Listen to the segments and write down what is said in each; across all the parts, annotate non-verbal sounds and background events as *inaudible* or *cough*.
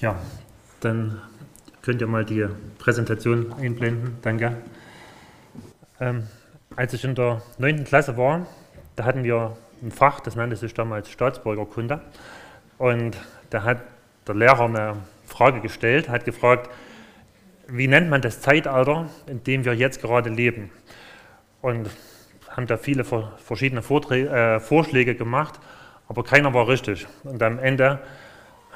Ja, dann könnt ihr mal die Präsentation einblenden. Danke. Ähm, als ich in der 9. Klasse war, da hatten wir ein Fach, das nannte sich damals Staatsbürgerkunde. Und da hat der Lehrer eine Frage gestellt, hat gefragt, wie nennt man das Zeitalter, in dem wir jetzt gerade leben? Und haben da viele verschiedene Vorträge, äh, Vorschläge gemacht, aber keiner war richtig. Und am Ende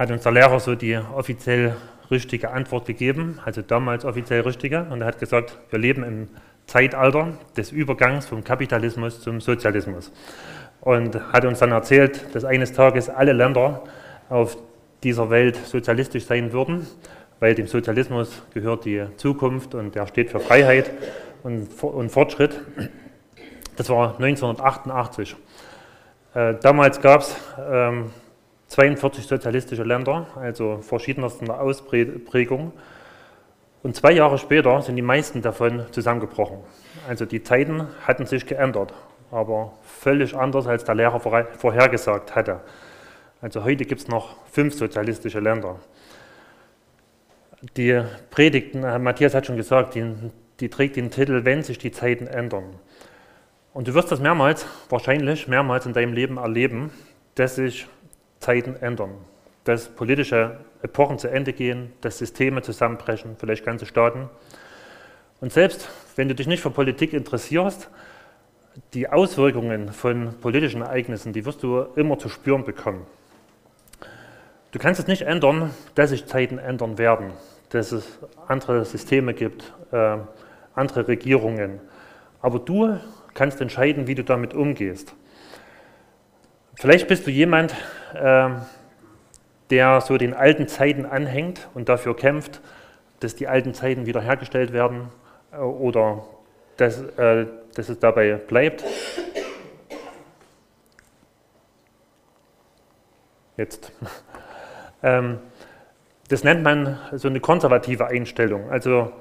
hat uns der Lehrer so die offiziell richtige Antwort gegeben, also damals offiziell richtige, und er hat gesagt, wir leben im Zeitalter des Übergangs vom Kapitalismus zum Sozialismus. Und hat uns dann erzählt, dass eines Tages alle Länder auf dieser Welt sozialistisch sein würden, weil dem Sozialismus gehört die Zukunft und der steht für Freiheit und, und Fortschritt. Das war 1988. Äh, damals gab es ähm, 42 sozialistische Länder, also verschiedensten Ausprägungen. Und zwei Jahre später sind die meisten davon zusammengebrochen. Also die Zeiten hatten sich geändert, aber völlig anders, als der Lehrer vorhergesagt hatte. Also heute gibt es noch fünf sozialistische Länder. Die Predigten, Matthias hat schon gesagt, die, die trägt den Titel, wenn sich die Zeiten ändern. Und du wirst das mehrmals, wahrscheinlich mehrmals in deinem Leben erleben, dass sich Zeiten ändern, dass politische Epochen zu Ende gehen, dass Systeme zusammenbrechen, vielleicht ganze Staaten. Und selbst wenn du dich nicht für Politik interessierst, die Auswirkungen von politischen Ereignissen, die wirst du immer zu spüren bekommen. Du kannst es nicht ändern, dass sich Zeiten ändern werden, dass es andere Systeme gibt, äh, andere Regierungen. Aber du kannst entscheiden, wie du damit umgehst. Vielleicht bist du jemand, der so den alten Zeiten anhängt und dafür kämpft, dass die alten Zeiten wiederhergestellt werden äh, oder dass, äh, dass es dabei bleibt. Jetzt. *laughs* Ähm, das nennt man so eine konservative Einstellung. Also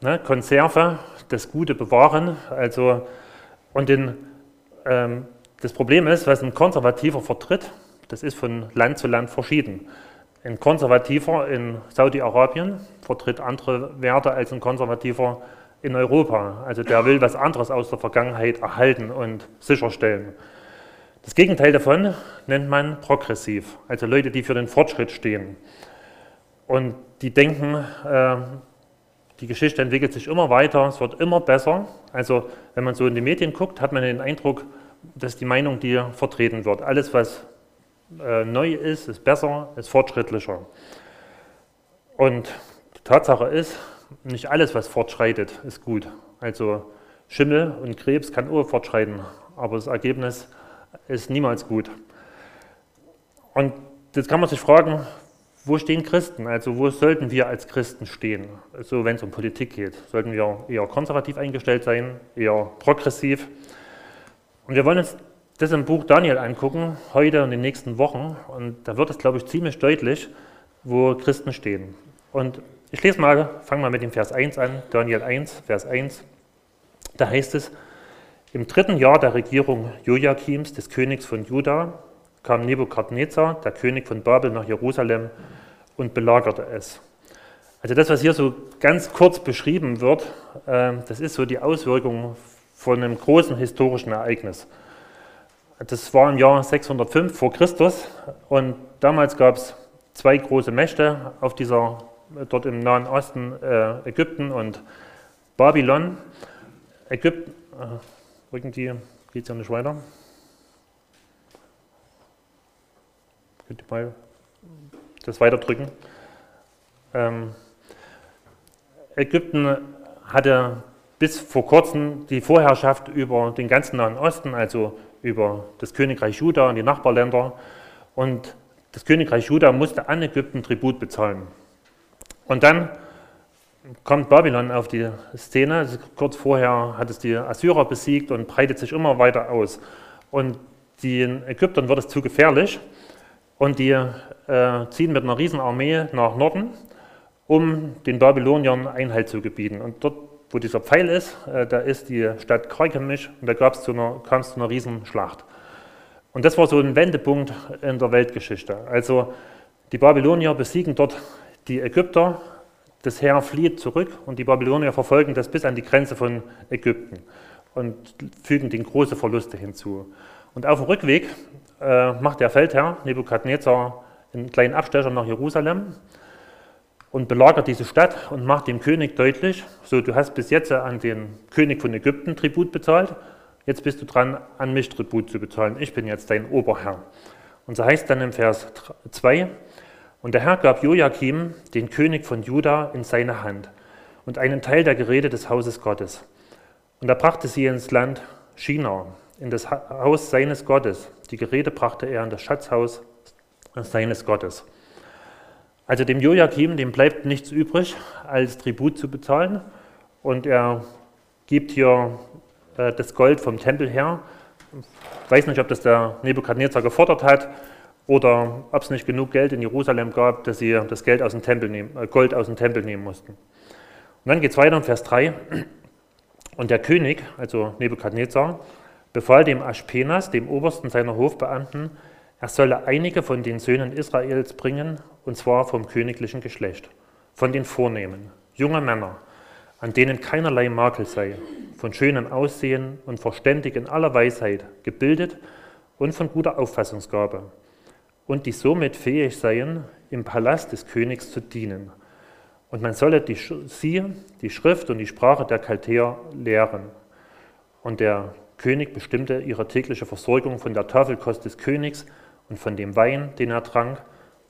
ne, Konserve, das Gute bewahren. Also, und den, ähm, das Problem ist, was ein Konservativer vertritt, das ist von Land zu Land verschieden. Ein Konservativer in Saudi-Arabien vertritt andere Werte als ein Konservativer in Europa. Also der will was anderes aus der Vergangenheit erhalten und sicherstellen. Das Gegenteil davon nennt man progressiv, also Leute, die für den Fortschritt stehen. Und die denken, äh, die Geschichte entwickelt sich immer weiter, es wird immer besser. Also wenn man so in die Medien guckt, hat man den Eindruck, dass die Meinung, die vertreten wird, alles, was äh, neu ist, ist besser, ist fortschrittlicher. Und die Tatsache ist, nicht alles, was fortschreitet, ist gut. Also Schimmel und Krebs kann auch fortschreiten, aber das Ergebnis ist niemals gut. Und jetzt kann man sich fragen, wo stehen Christen? Also wo sollten wir als Christen stehen? Also wenn es um Politik geht, sollten wir eher konservativ eingestellt sein, eher progressiv? Und wir wollen uns das im Buch Daniel angucken, heute und in den nächsten Wochen. Und da wird es, glaube ich, ziemlich deutlich, wo Christen stehen. Und ich lese mal, fange mal mit dem Vers 1 an, Daniel 1, Vers 1. Da heißt es, im dritten Jahr der Regierung Joachims, des Königs von Juda, kam Nebukadnezar, der König von Babel, nach Jerusalem und belagerte es. Also das, was hier so ganz kurz beschrieben wird, ähm, das ist so die Auswirkung von einem großen historischen Ereignis. Das war im Jahr 605 vor Christus und damals gab es zwei große Mächte auf dieser, dort im Nahen Osten, äh, Ägypten und Babylon. Ägypten, äh, irgendwie geht es ja nicht weiter. Könnt ihr mal das weiterdrücken? Ähm, Ägypten hatte bis vor kurzem die Vorherrschaft über den ganzen Nahen Osten, also über das Königreich Juda und die Nachbarländer. Und das Königreich Juda musste an Ägypten Tribut bezahlen. Und dann kommt Babylon auf die Szene. Kurz vorher hat es die Assyrer besiegt und breitet sich immer weiter aus. Und den Ägyptern wird es zu gefährlich und die äh, ziehen mit einer Riesenarmee nach Norden, um den Babyloniern Einhalt zu gebieten. Und dort, wo dieser Pfeil ist, äh, da ist die Stadt Karkemisch und da kam es zu einer Riesenschlacht. Und das war so ein Wendepunkt in der Weltgeschichte. Also die Babylonier besiegen dort die Ägypter, das Heer flieht zurück und die Babylonier verfolgen das bis an die Grenze von Ägypten und fügen den große Verluste hinzu. Und auf dem Rückweg äh, macht der Feldherr Nebukadnezar einen kleinen Abstecher nach Jerusalem und belagert diese Stadt und macht dem König deutlich, so du hast bis jetzt an den König von Ägypten Tribut bezahlt, jetzt bist du dran, an mich Tribut zu bezahlen, ich bin jetzt dein Oberherr. Und so heißt dann im Vers 2, und der Herr gab Joachim, den König von Juda, in seine Hand und einen Teil der Geräte des Hauses Gottes. Und er brachte sie ins Land China, in das Haus seines Gottes. Die Geräte brachte er in das Schatzhaus seines Gottes. Also dem Joachim, dem bleibt nichts übrig, als Tribut zu bezahlen. Und er gibt hier äh, das Gold vom Tempel her. Ich weiß nicht, ob das der Nebukadnezar gefordert hat oder ob es nicht genug Geld in Jerusalem gab, dass sie das Geld aus dem Tempel nehmen, äh, Gold aus dem Tempel nehmen mussten. Und dann geht es weiter in Vers 3. Und der König, also Nebukadnezar, befahl dem Aschpenas, dem Obersten seiner Hofbeamten, er solle einige von den Söhnen Israels bringen, und zwar vom königlichen Geschlecht, von den Vornehmen, junge Männer, an denen keinerlei Makel sei, von schönem Aussehen und verständig in aller Weisheit, gebildet und von guter Auffassungsgabe, und die somit fähig seien, im Palast des Königs zu dienen. Und man solle die, sie, die Schrift und die Sprache der Chaldeer lehren. Und der König bestimmte ihre tägliche Versorgung von der Tafelkost des Königs und von dem Wein, den er trank,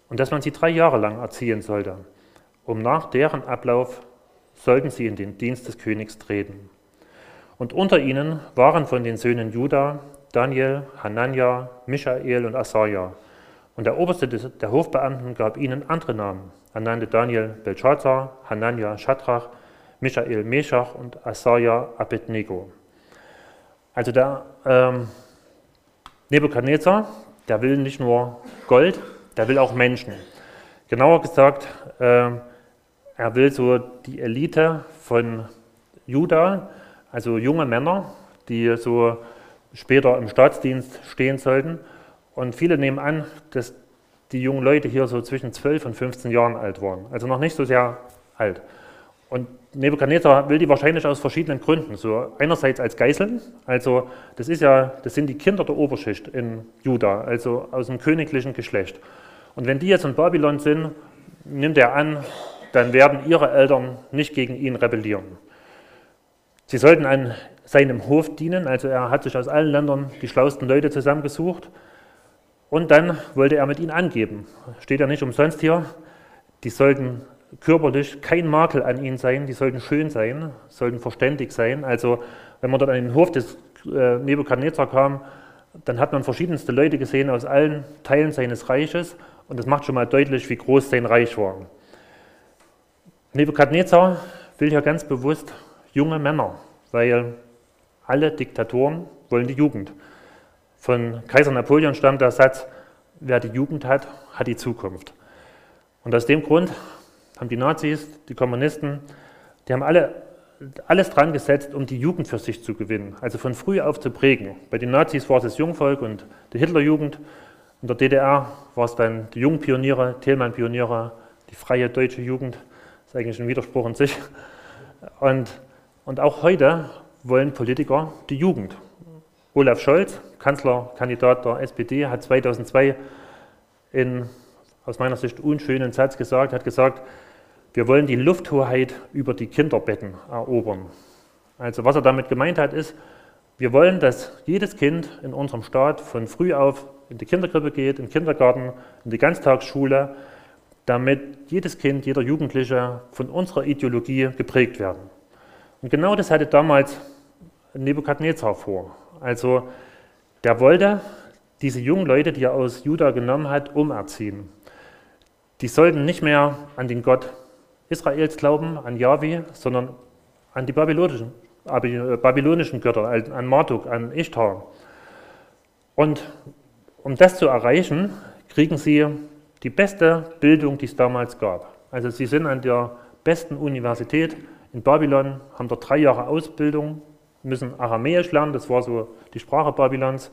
und dass man sie drei Jahre lang erziehen sollte. Um nach deren Ablauf sollten sie in den Dienst des Königs treten. Und unter ihnen waren von den Söhnen Juda Daniel, Hanania, Michael und Asaja. Und der Oberste der Hofbeamten gab ihnen andere Namen. Er nannte Daniel Belshazzar, Hanania Shadrach, Michael Meshach und Asaja Abednego. Also der ähm, Nebukadnezar, der will nicht nur Gold, der will auch Menschen. Genauer gesagt, äh, er will so die Elite von Juda, also junge Männer, die so später im Staatsdienst stehen sollten. Und viele nehmen an, dass die jungen Leute hier so zwischen 12 und 15 Jahren alt waren, also noch nicht so sehr alt. Und Nebukadnezar will die wahrscheinlich aus verschiedenen Gründen. So einerseits als Geiseln, also das ist ja, das sind die Kinder der Oberschicht in Juda, also aus dem königlichen Geschlecht. Und wenn die jetzt in Babylon sind, nimmt er an, dann werden ihre Eltern nicht gegen ihn rebellieren. Sie sollten an seinem Hof dienen, also er hat sich aus allen Ländern die schlauesten Leute zusammengesucht. Und dann wollte er mit ihnen angeben. Steht ja nicht umsonst hier. Die sollten körperlich kein Makel an ihnen sein, die sollten schön sein, sollten verständig sein. Also wenn man dort an den Hof des äh, Nebukadnezar kam, dann hat man verschiedenste Leute gesehen aus allen Teilen seines Reiches und das macht schon mal deutlich, wie groß sein Reich war. Nebukadnezar will hier ganz bewusst junge Männer, weil alle Diktatoren wollen die Jugend. Von Kaiser Napoleon stammt der Satz, wer die Jugend hat, hat die Zukunft. Und aus dem Grund haben die Nazis, die Kommunisten, die haben alle alles dran gesetzt, um die Jugend für sich zu gewinnen, also von früh auf zu prägen. Bei den Nazis war es das Jungvolk und die Hitlerjugend. In der DDR war es dann die Jungpioniere, Thälmann-Pioniere, die freie deutsche Jugend. Das ist eigentlich ein Widerspruch in sich. Und, und auch heute wollen Politiker die Jugend. Olaf Scholz, Kanzlerkandidat der SPD, hat 2002 in aus meiner Sicht unschönen Satz gesagt, hat gesagt, wir wollen die Lufthoheit über die Kinderbetten erobern. Also was er damit gemeint hat, ist, wir wollen, dass jedes Kind in unserem Staat von früh auf in die Kinderkrippe geht, in den Kindergarten, in die Ganztagsschule, damit jedes Kind, jeder Jugendliche von unserer Ideologie geprägt werden. Und genau das hatte damals Nebukadnezar vor. Also der wollte diese jungen Leute, die er aus Juda genommen hat, umerziehen. Die sollten nicht mehr an den Gott Israels glauben, an Yahweh, sondern an die babylonischen, babylonischen Götter, an Marduk, an Ishtar. Und um das zu erreichen, kriegen sie die beste Bildung, die es damals gab. Also sie sind an der besten Universität in Babylon, haben dort drei Jahre Ausbildung, müssen Aramäisch lernen, das war so die Sprache Babylons.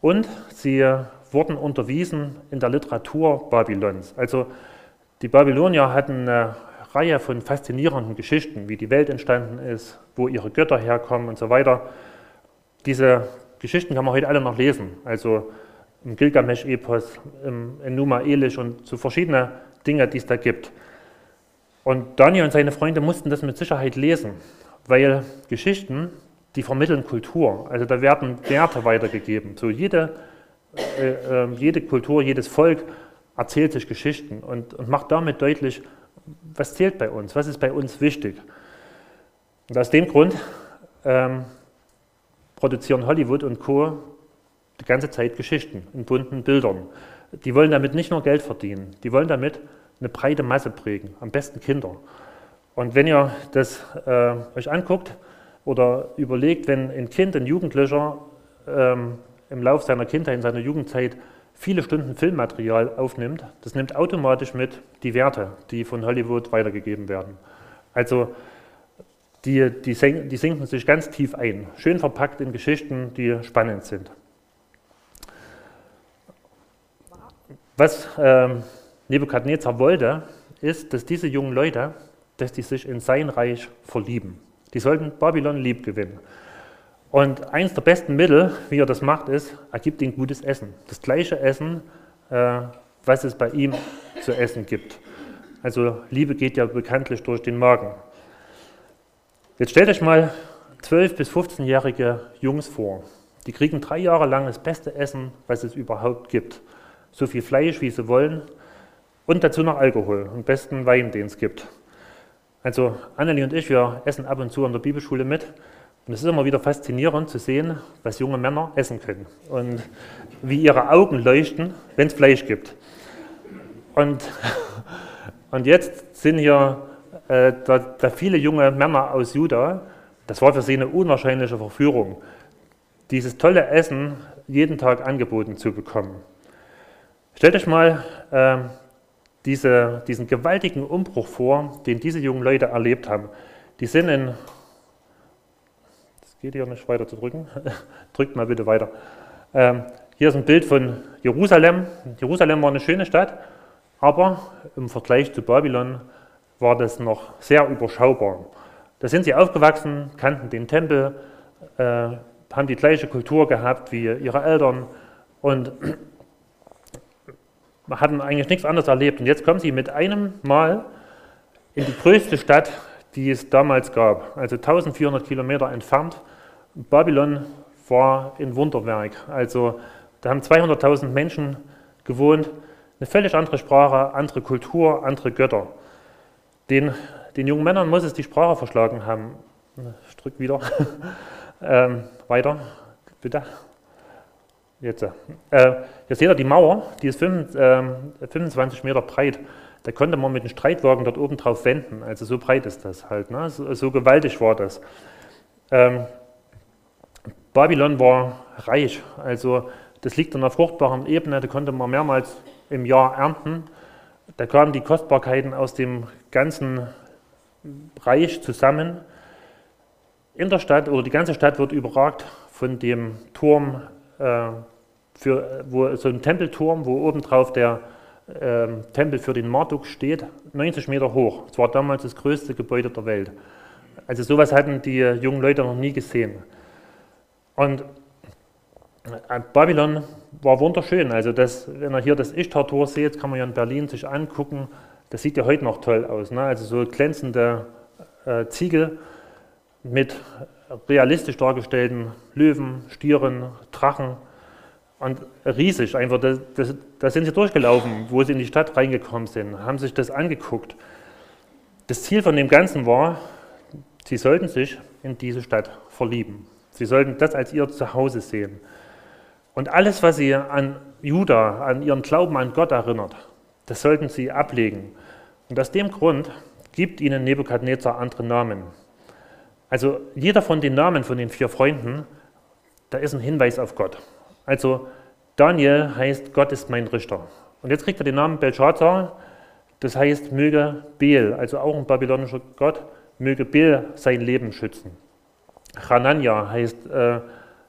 Und sie wurden unterwiesen in der Literatur Babylons. Also Die Babylonier hatten eine Reihe von faszinierenden Geschichten, wie die Welt entstanden ist, wo ihre Götter herkommen und so weiter. Diese Geschichten kann man heute alle noch lesen, also im Gilgamesch-Epos, im Enuma Elish und so verschiedene Dinge, die es da gibt. Und Daniel und seine Freunde mussten das mit Sicherheit lesen, weil Geschichten, die vermitteln Kultur. Also da werden Werte weitergegeben. So jede, äh, äh, jede Kultur, jedes Volk erzählt sich Geschichten und, und macht damit deutlich, was zählt bei uns, was ist bei uns wichtig. Und aus dem Grund ähm, produzieren Hollywood und Co. die ganze Zeit Geschichten in bunten Bildern. Die wollen damit nicht nur Geld verdienen, die wollen damit eine breite Masse prägen, am besten Kinder. Und wenn ihr das äh, euch anguckt oder überlegt, wenn ein Kind, ein Jugendlicher ähm, im Laufe seiner Kindheit, in seiner Jugendzeit viele Stunden Filmmaterial aufnimmt, das nimmt automatisch mit die Werte, die von Hollywood weitergegeben werden. Also die, die, die sinken sich ganz tief ein, schön verpackt in Geschichten, die spannend sind. Was ähm, Nebukadnezar wollte, ist, dass diese jungen Leute, dass die sich in sein Reich verlieben. Die sollten Babylon lieb gewinnen. Und eines der besten Mittel, wie er das macht, ist, er gibt ihnen gutes Essen. Das gleiche Essen, äh, was es bei ihm zu essen gibt. Also Liebe geht ja bekanntlich durch den Magen. Jetzt stellt euch mal 12- bis 15-jährige Jungs vor. Die kriegen drei Jahre lang das beste Essen, was es überhaupt gibt. So viel Fleisch, wie sie wollen. Und dazu noch Alkohol, am besten Wein, den es gibt. Also Annelie und ich, wir essen ab und zu an der Bibelschule mit. Und es ist immer wieder faszinierend zu sehen, was junge Männer essen können und wie ihre Augen leuchten, wenn es Fleisch gibt. Und, *laughs* und jetzt sind hier äh, da, da, viele junge Männer aus Juda, das war für sie eine unwahrscheinliche Verführung, dieses tolle Essen jeden Tag angeboten zu bekommen. Stellt euch mal äh, diese, diesen gewaltigen Umbruch vor, den diese jungen Leute erlebt haben. Die sind in Geht hier nicht weiter zu drücken? *laughs* Drückt mal bitte weiter. Ähm, hier ist ein Bild von Jerusalem. Jerusalem war eine schöne Stadt, aber im Vergleich zu Babylon war das noch sehr überschaubar. Da sind sie aufgewachsen, kannten den Tempel, äh, haben die gleiche Kultur gehabt wie ihre Eltern und *clears throat* hatten eigentlich nichts anderes erlebt. Und jetzt kommen sie mit einem Mal in die größte Stadt, die es damals gab, also 1400 Kilometer entfernt Babylon war ein Wunderwerk. Also da haben 200.000 Menschen gewohnt, eine völlig andere Sprache, andere Kultur, andere Götter. Den, den jungen Männern muss es die Sprache verschlagen haben. Ich drücke wieder. *laughs* ähm, weiter, bitte. Jetzt. Äh, hier seht ihr die Mauer, die ist 5, äh, 25 Meter breit. Da konnte man mit einem Streitwagen dort oben drauf wenden. Also so breit ist das halt. Ne? So, so gewaltig war das. Ähm, Babylon war reich, also das liegt an einer fruchtbaren Ebene, da konnte man mehrmals im Jahr ernten. Da kamen die Kostbarkeiten aus dem ganzen Reich zusammen. In der Stadt oder die ganze Stadt wird überragt von dem Turm, äh, für, wo, so ein Tempelturm, wo obendrauf der äh, Tempel für den Marduk steht, 90 Meter hoch. Es war damals das größte Gebäude der Welt. Also sowas hatten die jungen Leute noch nie gesehen. Und äh, Babylon war wunderschön. Also das, wenn ihr hier das Ishtar-Tor seht, kann man ja in Berlin sich angucken. Das sieht ja heute noch toll aus. Ne? Also so glänzende äh, Ziegel mit realistisch dargestellten Löwen, Stieren, Drachen und riesig. Einfach, da sind sie durchgelaufen, wo sie in die Stadt reingekommen sind, haben sich das angeguckt. Das Ziel von dem Ganzen war, sie sollten sich in diese Stadt verlieben. Sie sollten das als ihr Zuhause sehen. Und alles, was sie an Juda, an ihren Glauben an Gott erinnert, das sollten sie ablegen. Und aus dem Grund gibt ihnen Nebukadnezar andere Namen. Also jeder von den Namen von den vier Freunden, da ist ein Hinweis auf Gott. Also Daniel heißt, Gott ist mein Richter. Und jetzt kriegt er den Namen Belshazzar, das heißt, möge Bel, also auch ein babylonischer Gott, möge Bel sein Leben schützen. Hanania heißt, äh,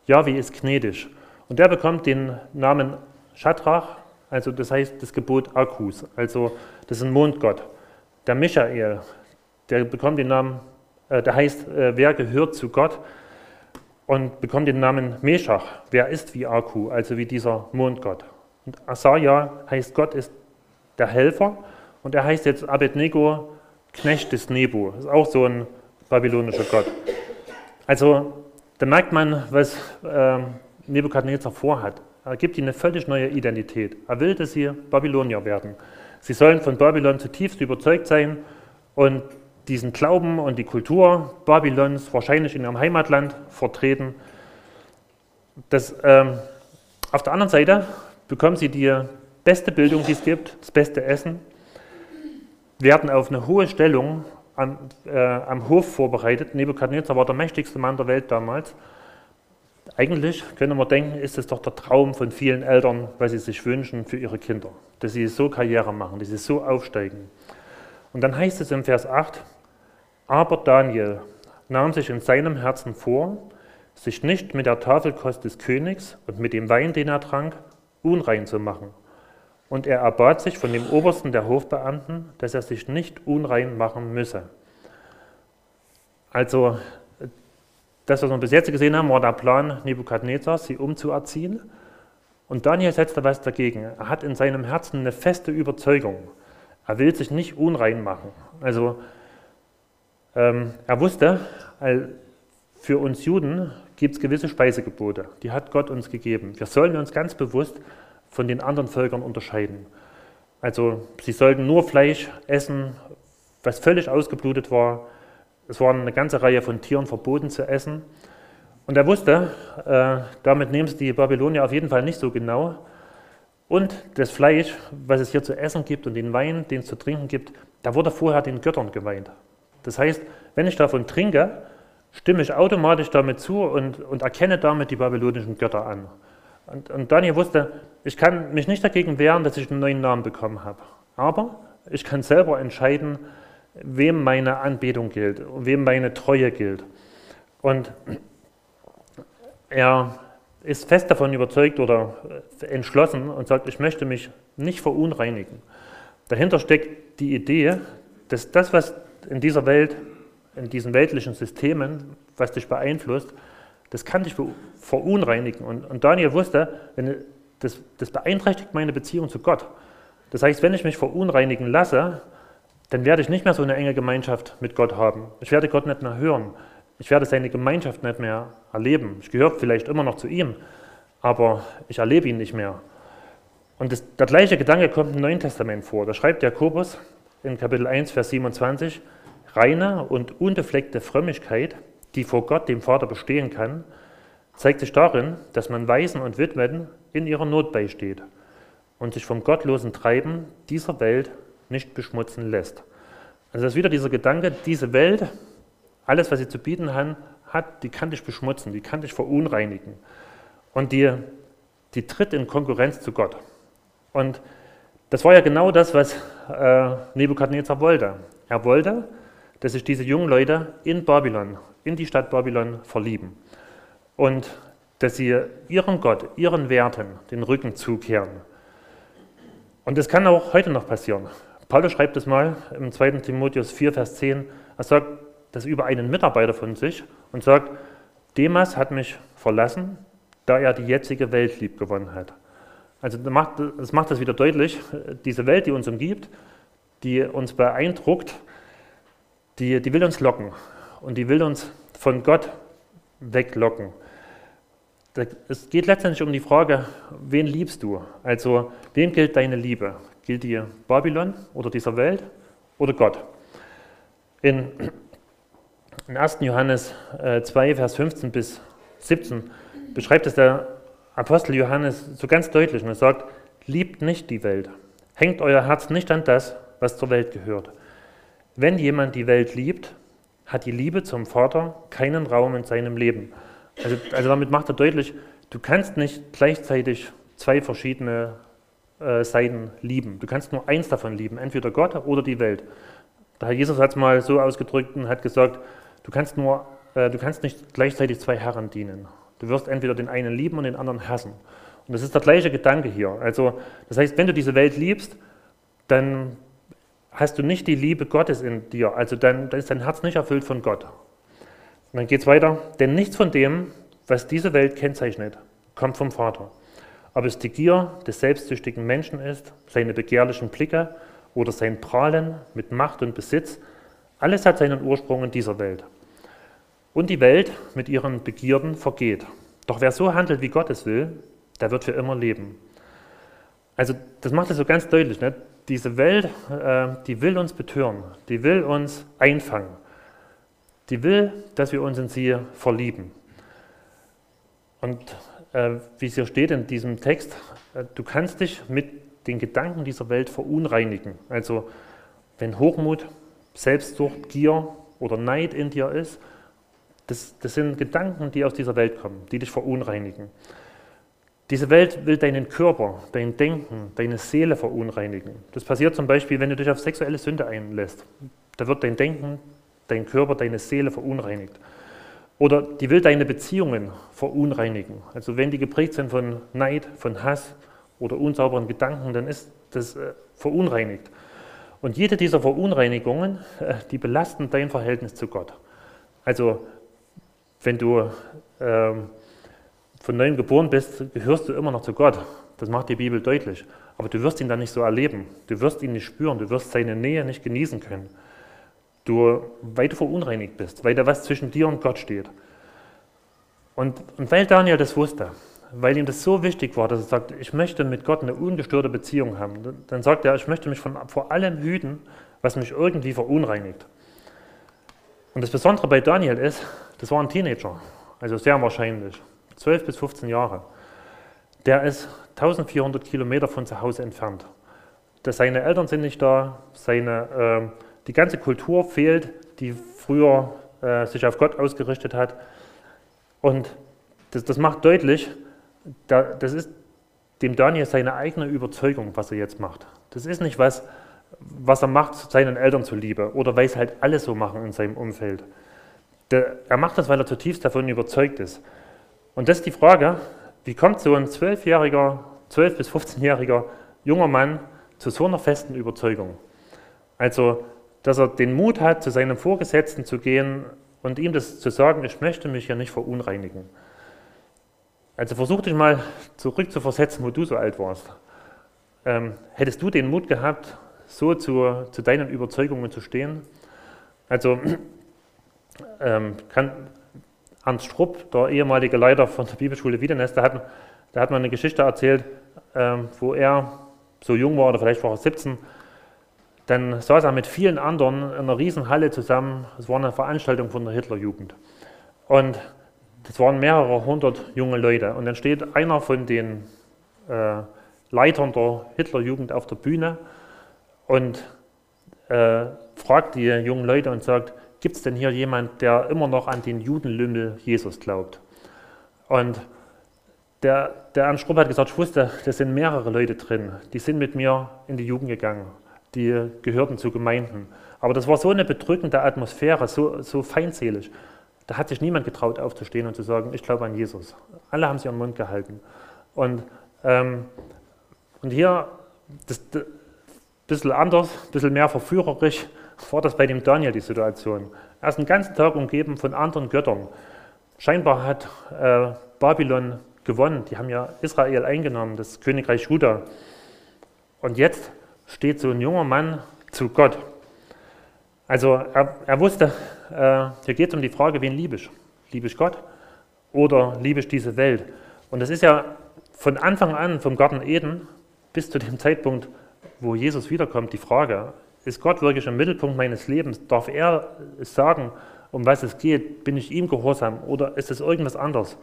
Yahweh ist gnädig. Und der bekommt den Namen Shadrach, also das heißt das Gebot Akkus, also das ist ein Mondgott. Der Michael, der bekommt den Namen, äh, der heißt, äh, wer gehört zu Gott und bekommt den Namen Meshach, wer ist wie Akku, also wie dieser Mondgott. Und Asaja heißt Gott ist der Helfer und er heißt jetzt Abednego, Knecht des Nebo. Ist auch so ein babylonischer Gott. Also da merkt man, was äh, Nebukadnezar vorhat. Er gibt ihnen eine völlig neue Identität. Er will, dass sie Babylonier werden. Sie sollen von Babylon zutiefst überzeugt sein und diesen Glauben und die Kultur Babylons wahrscheinlich in ihrem Heimatland vertreten. Das, ähm, auf der anderen Seite bekommen sie die beste Bildung, die es gibt, das beste Essen, werden auf eine hohe Stellung am, äh, am Hof vorbereitet. Nebukadnezar war der mächtigste Mann der Welt damals. Eigentlich könnte man denken, ist es doch der Traum von vielen Eltern, was sie sich wünschen für ihre Kinder, dass sie so Karriere machen, dass sie so aufsteigen. Und dann heißt es im Vers 8, aber Daniel nahm sich in seinem Herzen vor, sich nicht mit der Tafelkost des Königs und mit dem Wein, den er trank, unrein zu machen. Und er erbat sich von dem Obersten der Hofbeamten, dass er sich nicht unrein machen müsse. Also, das, was wir bis jetzt gesehen haben, war der Plan Nebukadnezars, sie umzuerziehen. Und Daniel setzte was dagegen. Er hat in seinem Herzen eine feste Überzeugung. Er will sich nicht unrein machen. Also, ähm, er wusste, für uns Juden gibt es gewisse Speisegebote. Die hat Gott uns gegeben. Wir sollen uns ganz bewusst von den anderen Völkern unterscheiden. Also sie sollten nur Fleisch essen, was völlig ausgeblutet war. Es waren eine ganze Reihe von Tieren verboten zu essen. Und er wusste, äh, damit nehmen es die Babylonier auf jeden Fall nicht so genau. Und das Fleisch, was es hier zu essen gibt und den Wein, den es zu trinken gibt, da wurde vorher den Göttern geweint. Das heißt, wenn ich davon trinke, stimme ich automatisch damit zu und, und erkenne damit die babylonischen Götter an. Und, und Daniel wusste, ich kann mich nicht dagegen wehren, dass ich einen neuen Namen bekommen habe. Aber ich kann selber entscheiden, wem meine Anbetung gilt, wem meine Treue gilt. Und er ist fest davon überzeugt oder entschlossen und sagt, ich möchte mich nicht verunreinigen. Dahinter steckt die Idee, dass das, was in dieser Welt, in diesen weltlichen Systemen, was dich beeinflusst, das kann dich verunreinigen. Und, und Daniel wusste, wenn, das, das beeinträchtigt meine Beziehung zu Gott. Das heißt, wenn ich mich verunreinigen lasse, dann werde ich nicht mehr so eine enge Gemeinschaft mit Gott haben. Ich werde Gott nicht mehr hören. Ich werde seine Gemeinschaft nicht mehr erleben. Ich gehöre vielleicht immer noch zu ihm, aber ich erlebe ihn nicht mehr. Und das, der gleiche Gedanke kommt im Neuen Testament vor. Da schreibt Jakobus in Kapitel 1, Vers 27, reine und unbefleckte Frömmigkeit die vor Gott, dem Vater, bestehen kann, zeigt sich darin, dass man Waisen und Witwen in ihrer Not beisteht und sich vom gottlosen Treiben dieser Welt nicht beschmutzen lässt. Also das ist wieder dieser Gedanke, diese Welt, alles, was sie zu bieten hat, die kann dich beschmutzen, die kann dich verunreinigen. Und die, die tritt in Konkurrenz zu Gott. Und das war ja genau das, was äh, Nebukadnezar wollte. Er wollte, dass sich diese jungen Leute in Babylon, in die Stadt Babylon verlieben und dass sie ihrem Gott, ihren Werten den Rücken zukehren. Und das kann auch heute noch passieren. Paulus schreibt es mal im 2. Timotheus 4, Vers 10. Er sagt das über einen Mitarbeiter von sich und sagt, Demas hat mich verlassen, da er die jetzige Welt lieb gewonnen hat. Also das macht, das macht das wieder deutlich, diese Welt, die uns umgibt, die uns beeindruckt, die, die will uns locken und die will uns von Gott weglocken. Es geht letztendlich um die Frage, wen liebst du? Also, wem gilt deine Liebe? Gilt dir Babylon oder dieser Welt oder Gott? In, in 1. Johannes 2, äh, Vers 15 bis 17 beschreibt es der Apostel Johannes so ganz deutlich und er sagt, liebt nicht die Welt, hängt euer Herz nicht an das, was zur Welt gehört. Wenn jemand die Welt liebt, hat die Liebe zum Vater keinen Raum in seinem Leben. Also, also damit macht er deutlich, du kannst nicht gleichzeitig zwei verschiedene äh, Seiten lieben. Du kannst nur eins davon lieben, entweder Gott oder die Welt. Der Herr Jesus hat es mal so ausgedrückt und hat gesagt, du kannst, nur, äh, du kannst nicht gleichzeitig zwei Herren dienen. Du wirst entweder den einen lieben und den anderen hassen. Und das ist der gleiche Gedanke hier. Also, das heißt, wenn du diese Welt liebst, dann hast du nicht die Liebe Gottes in dir. Also dann, dann ist dein Herz nicht erfüllt von Gott. Und dann geht es weiter. Denn nichts von dem, was diese Welt kennzeichnet, kommt vom Vater. Ob es die Gier des selbstsüchtigen Menschen ist, seine begehrlichen Blicke oder sein Prahlen mit Macht und Besitz, alles hat seinen Ursprung in dieser Welt. Und die Welt mit ihren Begierden vergeht. Doch wer so handelt, wie Gott es will, der wird für immer leben. Also das macht es so ganz deutlich. Ne? Diese Welt, äh, die will uns betören, die will uns einfangen, die will, dass wir uns in sie verlieben. Und äh, wie es hier steht in diesem Text, äh, du kannst dich mit den Gedanken dieser Welt verunreinigen. Also wenn Hochmut, Selbstsucht, Gier oder Neid in dir ist, das, das sind Gedanken, die aus dieser Welt kommen, die dich verunreinigen. Diese Welt will deinen Körper, dein Denken, deine Seele verunreinigen. Das passiert zum Beispiel, wenn du dich auf sexuelle Sünde einlässt. Da wird dein Denken, dein Körper, deine Seele verunreinigt. Oder die will deine Beziehungen verunreinigen. Also wenn die geprägt sind von Neid, von Hass oder unsauberen Gedanken, dann ist das äh, verunreinigt. Und jede dieser Verunreinigungen, äh, die belasten dein Verhältnis zu Gott. Also wenn du ähm, von neuem geboren bist, gehörst du immer noch zu Gott. Das macht die Bibel deutlich. Aber du wirst ihn dann nicht so erleben. Du wirst ihn nicht spüren. Du wirst seine Nähe nicht genießen können. Du, weil du verunreinigt bist, weil da was zwischen dir und Gott steht. Und, und weil Daniel das wusste, weil ihm das so wichtig war, dass er sagt, ich möchte mit Gott eine ungestörte Beziehung haben, dann sagt er, ich möchte mich von, vor allem hüten, was mich irgendwie verunreinigt. Und das Besondere bei Daniel ist, das war ein Teenager, also sehr wahrscheinlich. 12 bis 15 Jahre, der ist 1400 Kilometer von zu Hause entfernt. Seine Eltern sind nicht da, seine, äh, die ganze Kultur fehlt, die früher äh, sich auf Gott ausgerichtet hat. Und das, das macht deutlich, da, das ist dem Daniel seine eigene Überzeugung, was er jetzt macht. Das ist nicht was, was er macht seinen Eltern zuliebe oder weil es halt alle so machen in seinem Umfeld. Der, er macht das, weil er zutiefst davon überzeugt ist. Und das ist die Frage, wie kommt so ein zwölfjähriger, zwölf bis 15-jähriger junger Mann zu so einer festen Überzeugung? Also, dass er den Mut hat, zu seinem Vorgesetzten zu gehen und ihm das zu sagen, ich möchte mich ja nicht verunreinigen. Also versuch dich mal zurückzuversetzen, wo du so alt warst. Ähm, hättest du den Mut gehabt, so zu, zu deinen Überzeugungen zu stehen? Also *clears throat* ähm, kann, Hans Strupp, der ehemalige Leiter von der Bibelschule Wiedenest, der hat, der hat mal eine Geschichte erzählt, ähm, wo er so jung war, oder vielleicht war er 17, dann saß er mit vielen anderen in einer riesen Halle zusammen. Es war eine Veranstaltung von der Hitlerjugend. Und das waren mehrere hundert junge Leute. Und dann steht einer von den äh, Leitern der Hitlerjugend auf der Bühne und äh, fragt die jungen Leute und sagt, gibt es denn hier jemand, der immer noch an den Judenlümmel Jesus glaubt? Und der, der Ernst Strupp hat gesagt, ich wusste, da sind mehrere Leute drin, die sind mit mir in die Jugend gegangen, die gehörten zu Gemeinden. Aber das war so eine bedrückende Atmosphäre, so, so feindselig. Da hat sich niemand getraut aufzustehen und zu sagen, ich glaube an Jesus. Alle haben sich ihren Mund gehalten. Und, ähm, und hier, das bisschen anders, ein bisschen mehr verführerisch, war das bei dem Daniel die Situation. Er ist den ganzen Tag umgeben von anderen Göttern. Scheinbar hat äh, Babylon gewonnen. Die haben ja Israel eingenommen, das Königreich Juda. Und jetzt steht so ein junger Mann zu Gott. Also er, er wusste, äh, hier geht es um die Frage, wen liebe ich? Liebe ich Gott oder liebe ich diese Welt? Und das ist ja von Anfang an vom Garten Eden bis zu dem Zeitpunkt, wo Jesus wiederkommt, die Frage, ist Gott wirklich im Mittelpunkt meines Lebens? Darf er sagen, um was es geht? Bin ich ihm gehorsam oder ist es irgendwas anderes?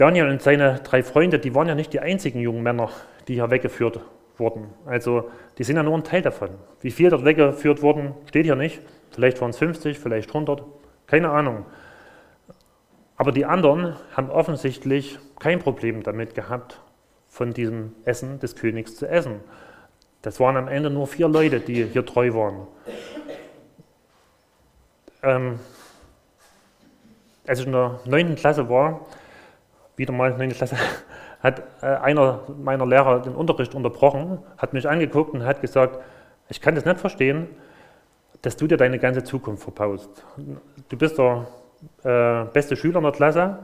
Daniel und seine drei Freunde, die waren ja nicht die einzigen jungen Männer, die hier weggeführt wurden. Also die sind ja nur ein Teil davon. Wie viel dort weggeführt wurden, steht hier nicht. Vielleicht waren es 50, vielleicht 100, keine Ahnung. Aber die anderen haben offensichtlich kein Problem damit gehabt, von diesem Essen des Königs zu essen. Das waren am Ende nur vier Leute, die hier treu waren. Ähm, als ich in der neunten Klasse war, wieder mal in Klasse, *laughs* hat äh, einer meiner Lehrer den Unterricht unterbrochen, hat mich angeguckt und hat gesagt, ich kann das nicht verstehen, dass du dir deine ganze Zukunft verpaust. Du bist der äh, beste Schüler in der Klasse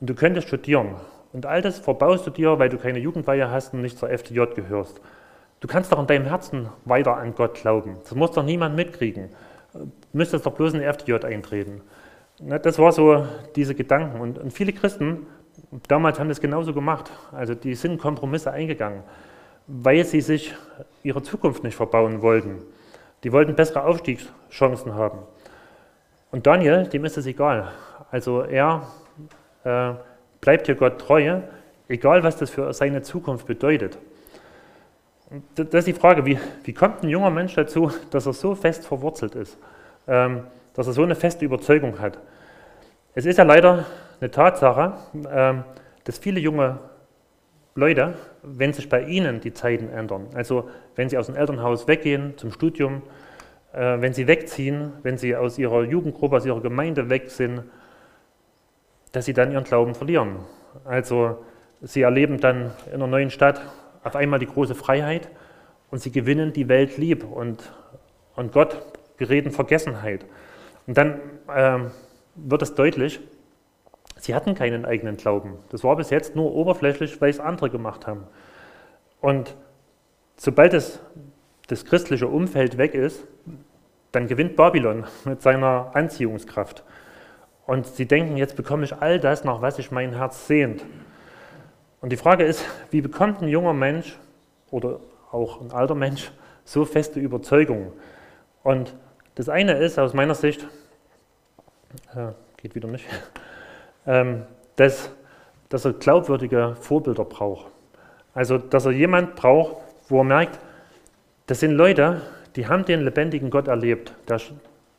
und du könntest studieren. Und all das verbaust du dir, weil du keine Jugendweihe hast und nicht zur FDJ gehörst. Du kannst doch in deinem Herzen weiter an Gott glauben. Das muss doch niemand mitkriegen. Du müsstest doch bloß in die FDJ eintreten. Das war so diese Gedanken. Und viele Christen damals haben das genauso gemacht. Also die sind Kompromisse eingegangen, weil sie sich ihre Zukunft nicht verbauen wollten. Die wollten bessere Aufstiegschancen haben. Und Daniel, dem ist es egal. Also er äh, bleibt hier Gott treu, egal was das für seine Zukunft bedeutet. Das ist die Frage, wie, wie kommt ein junger Mensch dazu, dass er so fest verwurzelt ist, ähm, dass er so eine feste Überzeugung hat. Es ist ja leider eine Tatsache, ähm, dass viele junge Leute, wenn sich bei ihnen die Zeiten ändern, also wenn sie aus dem Elternhaus weggehen zum Studium, äh, wenn sie wegziehen, wenn sie aus ihrer Jugendgruppe, aus ihrer Gemeinde weg sind, dass sie dann ihren Glauben verlieren. Also sie erleben dann in einer neuen Stadt auf einmal die große Freiheit und sie gewinnen die Welt lieb und, und Gott gerät in Vergessenheit. Und dann äh, wird es deutlich, sie hatten keinen eigenen Glauben. Das war bis jetzt nur oberflächlich, weil es andere gemacht haben. Und sobald es, das christliche Umfeld weg ist, dann gewinnt Babylon mit seiner Anziehungskraft. Und sie denken, jetzt bekomme ich all das, nach was sich mein Herz sehnt. Und die Frage ist, wie bekommt ein junger Mensch oder auch ein alter Mensch so feste Überzeugungen? Und das eine ist aus meiner Sicht, äh, geht wieder nicht, dass, dass er glaubwürdige Vorbilder braucht. Also, dass er jemand braucht, wo er merkt, das sind Leute, die haben den lebendigen Gott erlebt. Der,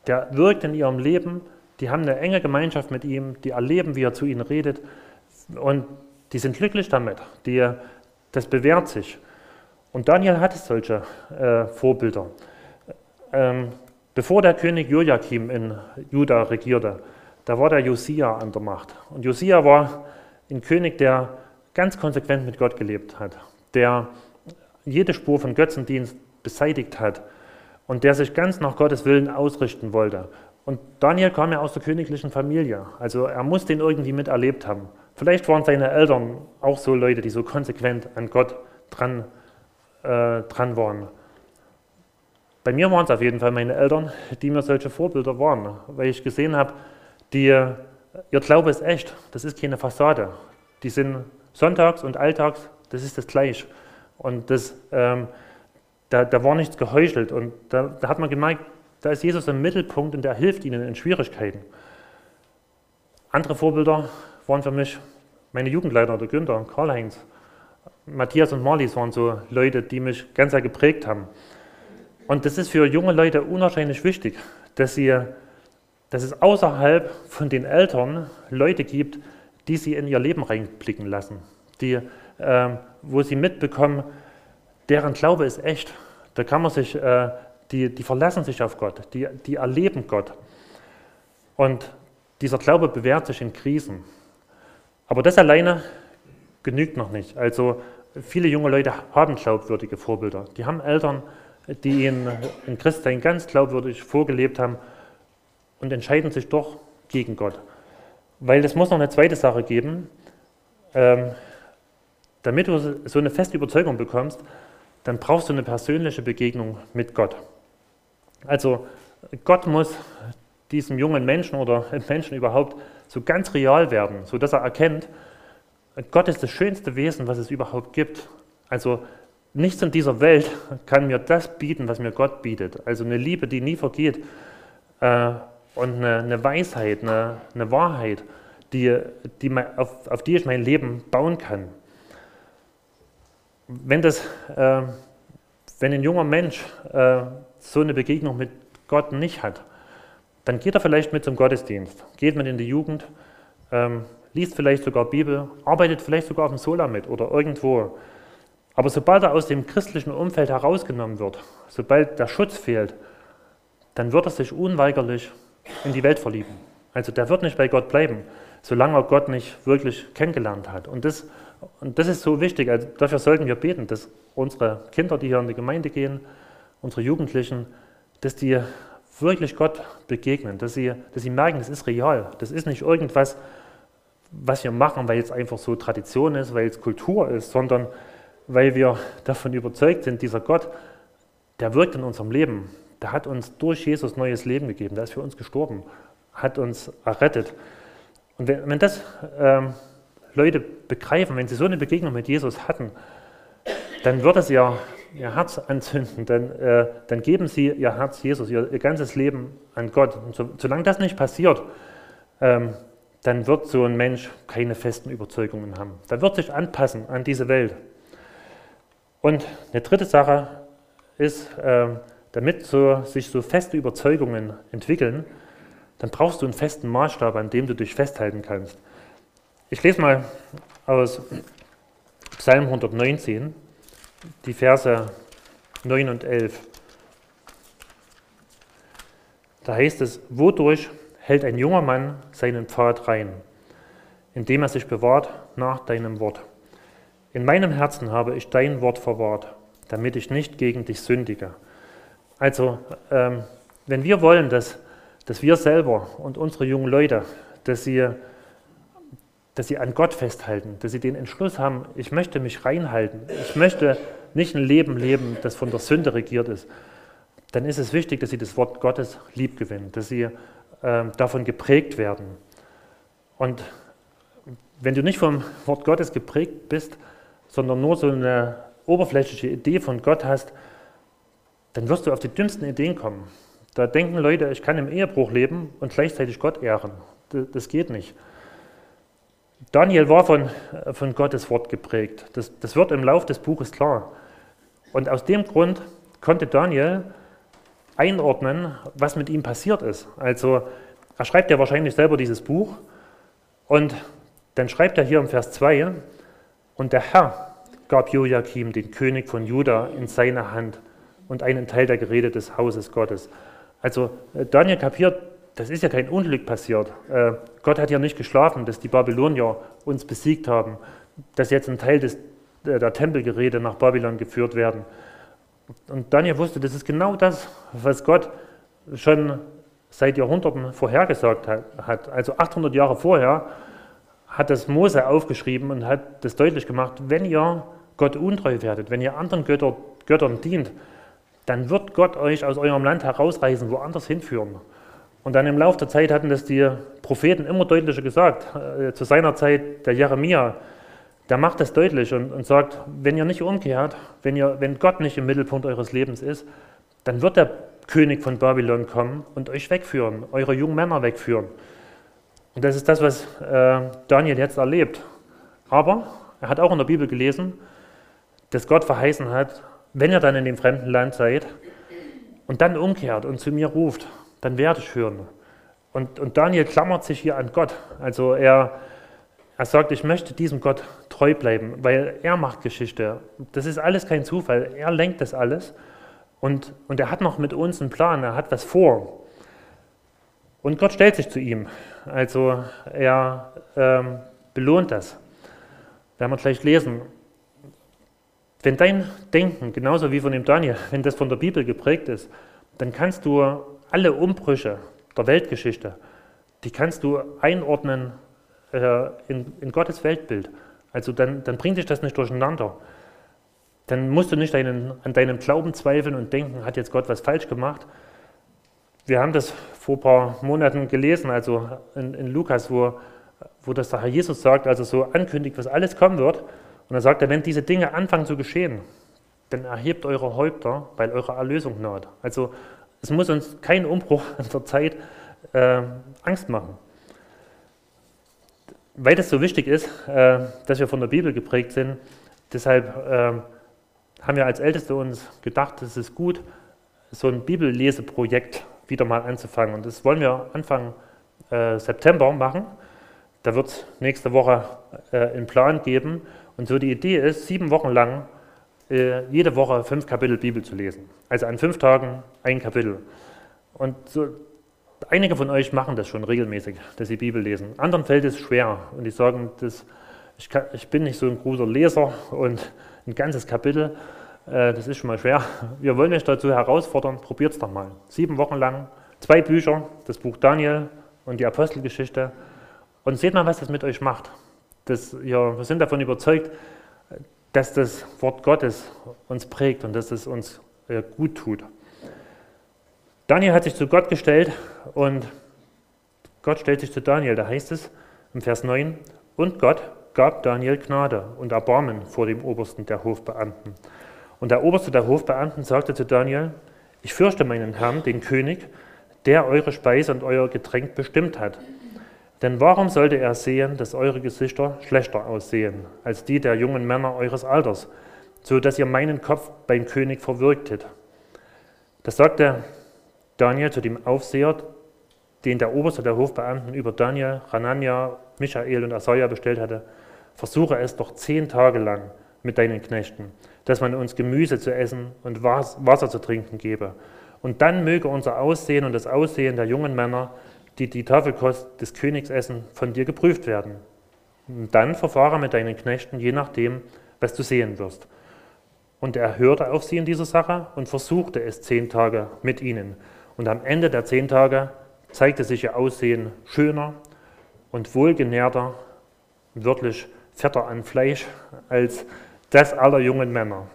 der wirkt in ihrem Leben, die haben eine enge Gemeinschaft mit ihm, die erleben, wie er zu ihnen redet und die sind glücklich damit. Die, das bewährt sich. Und Daniel hatte solche äh, Vorbilder. Ähm, bevor der König Joachim in Juda regierte, da war der Josia an der Macht. Und Josia war ein König, der ganz konsequent mit Gott gelebt hat, der jede Spur von Götzendienst beseitigt hat und der sich ganz nach Gottes Willen ausrichten wollte. Und Daniel kam ja aus der königlichen Familie, also er muss den irgendwie miterlebt haben. Vielleicht waren seine Eltern auch so Leute, die so konsequent an Gott dran, äh, dran waren. Bei mir waren es auf jeden Fall meine Eltern, die mir solche Vorbilder waren, weil ich gesehen habe, die, ihr Glaube ist echt, das ist keine Fassade. Die sind sonntags und alltags, das ist das gleich. Und das, ähm, da, da war nichts geheuchelt. Und da, da hat man gemerkt, da ist Jesus im Mittelpunkt und der hilft ihnen in Schwierigkeiten. Andere Vorbilder waren für mich meine Jugendleiter, der Günther, Karl-Heinz. Matthias und Marlies waren so Leute, die mich ganz sehr geprägt haben. Und das ist für junge Leute unwahrscheinlich wichtig, dass sie dass es außerhalb von den Eltern Leute gibt, die sie in ihr Leben reinblicken lassen, die, äh, wo sie mitbekommen, deren Glaube ist echt. Da kann man sich, äh, die, die verlassen sich auf Gott, die, die erleben Gott. Und dieser Glaube bewährt sich in Krisen. Aber das alleine genügt noch nicht. Also viele junge Leute haben glaubwürdige Vorbilder. Die haben Eltern, die ihnen in Christsein ganz glaubwürdig vorgelebt haben und entscheiden sich doch gegen Gott. Weil es muss noch eine zweite Sache geben. Ähm, damit du so eine feste Überzeugung bekommst, dann brauchst du eine persönliche Begegnung mit Gott. Also Gott muss diesem jungen Menschen oder *laughs* Menschen überhaupt so ganz real werden, sodass er erkennt, Gott ist das schönste Wesen, was es überhaupt gibt. Also nichts in dieser Welt *laughs* kann mir das bieten, was mir Gott bietet. Also eine Liebe, die nie vergeht. Äh, und eine, eine Weisheit, eine, eine, Wahrheit, die, die, auf, auf, die ich mein Leben bauen kann. Wenn, das, äh, wenn ein junger Mensch äh, so eine Begegnung mit Gott nicht hat, dann geht er vielleicht mit zum Gottesdienst, geht mit in die Jugend, ähm, liest vielleicht sogar Bibel, arbeitet vielleicht sogar auf dem Sola mit oder irgendwo. Aber sobald er aus dem christlichen Umfeld herausgenommen wird, sobald der Schutz fehlt, dann wird er sich unweigerlich in die Welt verlieben. Also der wird nicht bei Gott bleiben. solange er Gott nicht wirklich kennengelernt hat. Und das, und das ist so wichtig. Also dafür sollten wir beten, dass unsere Kinder, die hier in die Gemeinde gehen, unsere Jugendlichen, dass die wirklich Gott begegnen, dass sie, dass sie merken, das ist real. Das ist nicht irgendwas, was wir machen, weil es einfach so Tradition ist, weil es Kultur ist, sondern weil wir davon überzeugt sind, dieser Gott, der wirkt in unserem Leben. Der hat uns durch Jesus neues Leben gegeben. Der ist für uns gestorben, hat uns errettet. Und wenn, wenn das ähm, Leute begreifen, wenn sie so eine Begegnung mit Jesus hatten, dann wird es ihr, ihr Herz anzünden, dann, äh, dann geben sie ihr Herz Jesus, ihr, ihr ganzes Leben an Gott. Und so, solange das nicht passiert, ähm, dann wird so ein Mensch keine festen Überzeugungen haben. Dann wird sich anpassen an diese Welt. Und eine dritte Sache ist, äh, damit so, sich so feste Überzeugungen entwickeln, dann brauchst du einen festen Maßstab, an dem du dich festhalten kannst. Ich lese mal aus Psalm 119, die Verse 9 und 11. Da heißt es, wodurch hält ein junger Mann seinen Pfad rein, indem er sich bewahrt nach deinem Wort. In meinem Herzen habe ich dein Wort verwahrt, damit ich nicht gegen dich sündige. Also, ähm, wenn wir wollen, dass, dass wir selber und unsere jungen Leute, dass sie, dass sie an Gott festhalten, dass sie den Entschluss haben, ich möchte mich reinhalten, ich möchte nicht ein Leben leben, das von der Sünde regiert ist, dann ist es wichtig, dass sie das Wort Gottes lieb gewinnen, dass sie äh, davon geprägt werden. Und wenn du nicht vom Wort Gottes geprägt bist, sondern nur so eine oberflächliche Idee von Gott hast, dann wirst du auf die dümmsten Ideen kommen. Da denken Leute, ich kann im Ehebruch leben und gleichzeitig Gott ehren. Das geht nicht. Daniel war von, von Gottes Wort geprägt. Das, das wird im Lauf des Buches klar. Und aus dem Grund konnte Daniel einordnen, was mit ihm passiert ist. Also er schreibt ja wahrscheinlich selber dieses Buch und dann schreibt er hier im Vers 2, und der Herr gab Joachim, den König von Juda, in seine Hand und einen Teil der Geräte des Hauses Gottes. Also äh, Daniel kapiert, das ist ja kein Unglück passiert. Äh, Gott hat ja nicht geschlafen, dass die Babylonier uns besiegt haben, dass jetzt ein Teil des, der Tempelgeräte nach Babylon geführt werden. Und Daniel wusste, das ist genau das, was Gott schon seit Jahrhunderten vorhergesagt hat. Also 800 Jahre vorher hat das Mose aufgeschrieben und hat das deutlich gemacht, wenn ihr Gott untreu werdet, wenn ihr anderen Götter, Göttern dient, dann wird Gott euch aus eurem Land herausreißen, woanders hinführen. Und dann im Laufe der Zeit hatten das die Propheten immer deutlicher gesagt. Äh, zu seiner Zeit der Jeremia, der macht das deutlich und, und sagt, wenn ihr nicht umkehrt, wenn, ihr, wenn Gott nicht im Mittelpunkt eures Lebens ist, dann wird der König von Babylon kommen und euch wegführen, eure jungen Männer wegführen. Und das ist das, was äh, Daniel jetzt erlebt. Aber er hat auch in der Bibel gelesen, dass Gott verheißen hat, wenn ihr dann in dem fremden Land seid und dann umkehrt und zu mir ruft, dann werde ich hören. Und, und Daniel klammert sich hier an Gott. Also er, er sagt, ich möchte diesem Gott treu bleiben, weil er macht Geschichte. Das ist alles kein Zufall. Er lenkt das alles. Und, und er hat noch mit uns einen Plan, er hat was vor. Und Gott stellt sich zu ihm. Also er ähm, belohnt das. Werden wir gleich lesen. Wenn dein Denken, genauso wie von dem Daniel, *laughs* wenn das von der Bibel geprägt ist, dann kannst du alle Umbrüche der Weltgeschichte, die kannst du einordnen äh, in, in, Gottes Weltbild. Also dann, dann bringt dich das nicht durcheinander. Dann musst du nicht deinen, an deinem Glauben zweifeln und denken, hat jetzt Gott was falsch gemacht. Wir haben das vor ein paar Monaten gelesen, also in, in Lukas, wo, wo das der Herr Jesus sagt, also so ankündigt, was alles kommen wird. Und dann sagt er, wenn diese Dinge anfangen zu geschehen, dann erhebt eure Häupter, weil eure Erlösung naht. Also es muss uns kein Umbruch *laughs* an der Zeit äh, Angst machen. Weil es so wichtig ist, äh, dass wir von der Bibel geprägt sind, deshalb äh, haben wir als Älteste uns gedacht, es ist gut, so ein Bibelleseprojekt wieder mal anzufangen. Und das wollen wir Anfang äh, September machen. Da wird es nächste Woche äh, einen Plan geben. Und so die Idee ist, sieben Wochen lang äh, jede Woche fünf Kapitel Bibel zu lesen. Also an fünf Tagen ein Kapitel. Und so, Einige von euch machen das schon regelmäßig, dass sie Bibel lesen. Anderen fällt es schwer und die sagen, das, ich, kann, ich bin nicht so ein großer Leser und ein ganzes Kapitel, äh, das ist schon mal schwer. Wir wollen euch dazu herausfordern, probiert es doch mal. Sieben Wochen lang, zwei Bücher, das Buch Daniel und die Apostelgeschichte und seht mal, was das mit euch macht. Das, ja, wir sind davon überzeugt, dass das Wort Gottes uns prägt und dass es uns äh, gut tut. Daniel hat sich zu Gott gestellt und Gott stellt sich zu Daniel. Da heißt es im Vers 9, und Gott gab Daniel Gnade und Erbarmen vor dem Obersten der Hofbeamten. Und der Oberste der Hofbeamten sagte zu Daniel, ich fürchte meinen Herrn, den König, der eure Speise und euer Getränk bestimmt hat. Denn warum sollte er sehen, dass eure Gesichter schlechter aussehen als die der jungen Männer eures Alters, so dass ihr meinen Kopf beim König verwirktet? Das sagte Daniel zu dem Aufseher, den der Oberste der Hofbeamten über Daniel, Hanania, Michael und Asaja bestellt hatte. Versuche es doch zehn Tage lang mit deinen Knechten, dass man uns Gemüse zu essen und Wasser zu trinken gebe. Und dann möge unser Aussehen und das Aussehen der jungen Männer die die Tafelkost des Königs essen, von dir geprüft werden. Und dann verfahre mit deinen Knechten, je nachdem, was du sehen wirst. Und er hörte auf sie in dieser Sache und versuchte es zehn Tage mit ihnen. Und am Ende der zehn Tage zeigte sich ihr Aussehen schöner und wohlgenährter, wörtlich fetter an Fleisch, als das aller jungen Männer,